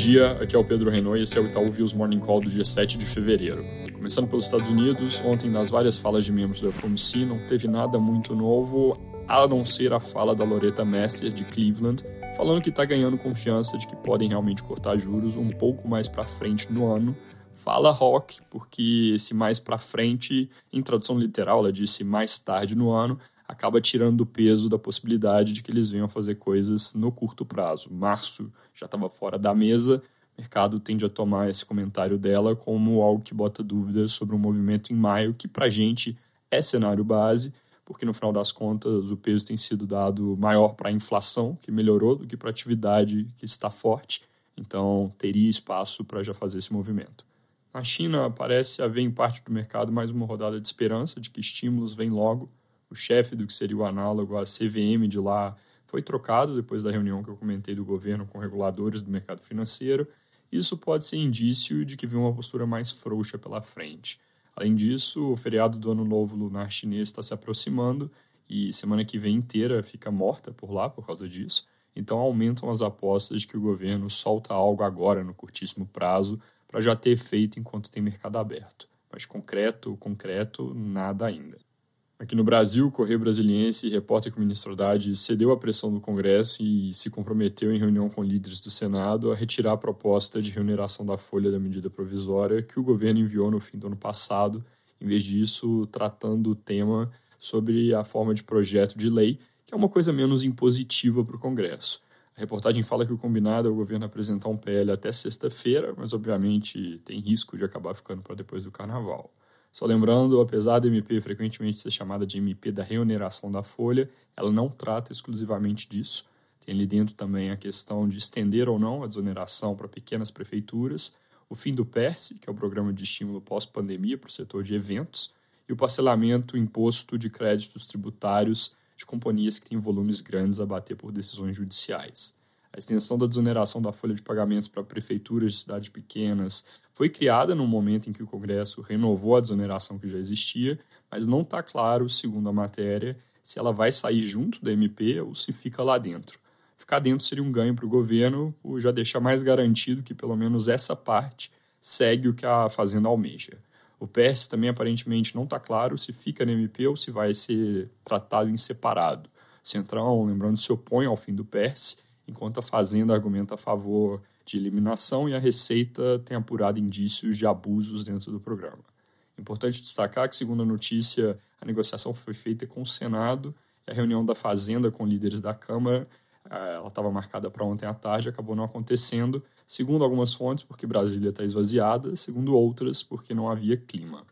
dia, aqui é o Pedro Renault e esse é o Itaú Views Morning Call do dia 7 de fevereiro. Começando pelos Estados Unidos, ontem nas várias falas de membros do FOMC não teve nada muito novo, a não ser a fala da Loretta Masters de Cleveland, falando que está ganhando confiança de que podem realmente cortar juros um pouco mais para frente no ano. Fala rock, porque esse mais para frente, em tradução literal, ela disse mais tarde no ano, acaba tirando o peso da possibilidade de que eles venham a fazer coisas no curto prazo. Março já estava fora da mesa, o mercado tende a tomar esse comentário dela como algo que bota dúvidas sobre um movimento em maio, que para a gente é cenário base, porque no final das contas o peso tem sido dado maior para a inflação, que melhorou, do que para a atividade que está forte, então teria espaço para já fazer esse movimento. Na China, parece haver em parte do mercado mais uma rodada de esperança de que estímulos vêm logo, o chefe do que seria o análogo à CVM de lá foi trocado depois da reunião que eu comentei do governo com reguladores do mercado financeiro. Isso pode ser indício de que vem uma postura mais frouxa pela frente. Além disso, o feriado do Ano Novo Lunar Chinês está se aproximando e semana que vem inteira fica morta por lá por causa disso. Então aumentam as apostas de que o governo solta algo agora no curtíssimo prazo para já ter efeito enquanto tem mercado aberto. Mas concreto, concreto, nada ainda. Aqui no Brasil, o Correio Brasiliense, repórter com ministro Haddad, cedeu à pressão do Congresso e se comprometeu em reunião com líderes do Senado a retirar a proposta de remuneração da folha da medida provisória que o governo enviou no fim do ano passado, em vez disso, tratando o tema sobre a forma de projeto de lei, que é uma coisa menos impositiva para o Congresso. A reportagem fala que o combinado é o governo apresentar um PL até sexta-feira, mas obviamente tem risco de acabar ficando para depois do carnaval. Só lembrando, apesar da MP frequentemente ser chamada de MP da reoneração da folha, ela não trata exclusivamente disso. Tem ali dentro também a questão de estender ou não a desoneração para pequenas prefeituras, o fim do PERSE, que é o programa de estímulo pós-pandemia para o setor de eventos, e o parcelamento imposto de créditos tributários de companhias que têm volumes grandes a bater por decisões judiciais. A extensão da desoneração da folha de pagamentos para prefeituras de cidades pequenas foi criada no momento em que o Congresso renovou a desoneração que já existia, mas não está claro, segundo a matéria, se ela vai sair junto da MP ou se fica lá dentro. Ficar dentro seria um ganho para o governo, por já deixar mais garantido que pelo menos essa parte segue o que a Fazenda almeja. O PS também aparentemente não está claro se fica na MP ou se vai ser tratado em separado. O Centrão, lembrando, se opõe ao fim do PERS enquanto a Fazenda argumenta a favor de eliminação e a Receita tem apurado indícios de abusos dentro do programa. Importante destacar que, segundo a notícia, a negociação foi feita com o Senado e a reunião da Fazenda com líderes da Câmara eh, ela estava marcada para ontem à tarde, acabou não acontecendo, segundo algumas fontes, porque Brasília está esvaziada, segundo outras, porque não havia clima.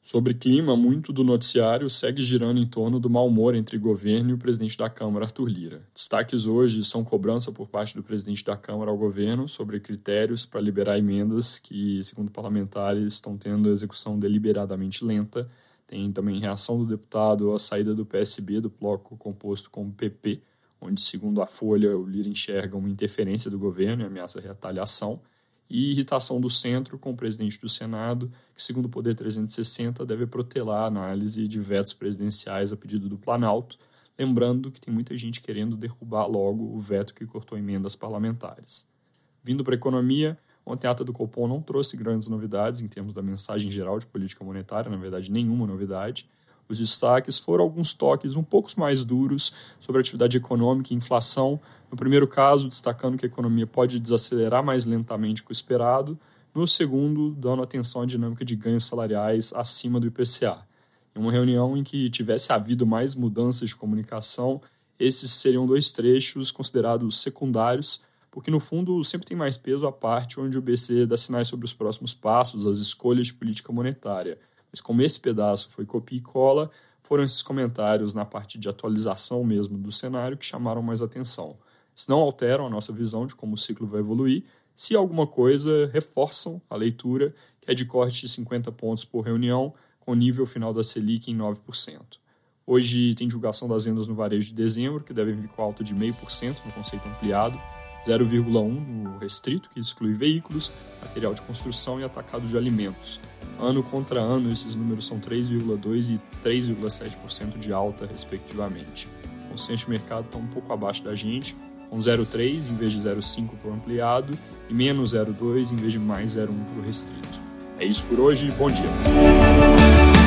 Sobre clima, muito do noticiário segue girando em torno do mau humor entre governo e o presidente da Câmara, Arthur Lira. Destaques hoje são cobrança por parte do presidente da Câmara ao governo sobre critérios para liberar emendas que, segundo parlamentares, estão tendo execução deliberadamente lenta. Tem também reação do deputado à saída do PSB do bloco composto com o PP, onde, segundo a Folha, o Lira enxerga uma interferência do governo e ameaça retaliação e irritação do centro com o presidente do Senado, que, segundo o Poder 360, deve protelar a análise de vetos presidenciais a pedido do Planalto, lembrando que tem muita gente querendo derrubar logo o veto que cortou emendas parlamentares. Vindo para a economia, ontem a ata do Copom não trouxe grandes novidades em termos da mensagem geral de política monetária, na verdade, nenhuma novidade. Os destaques foram alguns toques um pouco mais duros sobre a atividade econômica e inflação, no primeiro caso, destacando que a economia pode desacelerar mais lentamente que o esperado. No segundo, dando atenção à dinâmica de ganhos salariais acima do IPCA. Em uma reunião em que tivesse havido mais mudanças de comunicação, esses seriam dois trechos considerados secundários, porque no fundo sempre tem mais peso a parte onde o BC dá sinais sobre os próximos passos, as escolhas de política monetária. Mas como esse pedaço foi copia e cola, foram esses comentários na parte de atualização mesmo do cenário que chamaram mais atenção. Se não alteram a nossa visão de como o ciclo vai evoluir, se alguma coisa reforçam a leitura, que é de corte de 50 pontos por reunião, com nível final da Selic em 9%. Hoje tem divulgação das vendas no varejo de dezembro, que devem vir com alta de 0,5% no conceito ampliado, 0,1% no restrito, que exclui veículos, material de construção e atacado de alimentos. Ano contra ano, esses números são 3,2% e 3,7% de alta, respectivamente. O consenso de mercado está um pouco abaixo da gente, com 0,3 em vez de 0,5 para o ampliado e menos 0,2 em vez de mais 0,1 para o restrito. É isso por hoje, bom dia!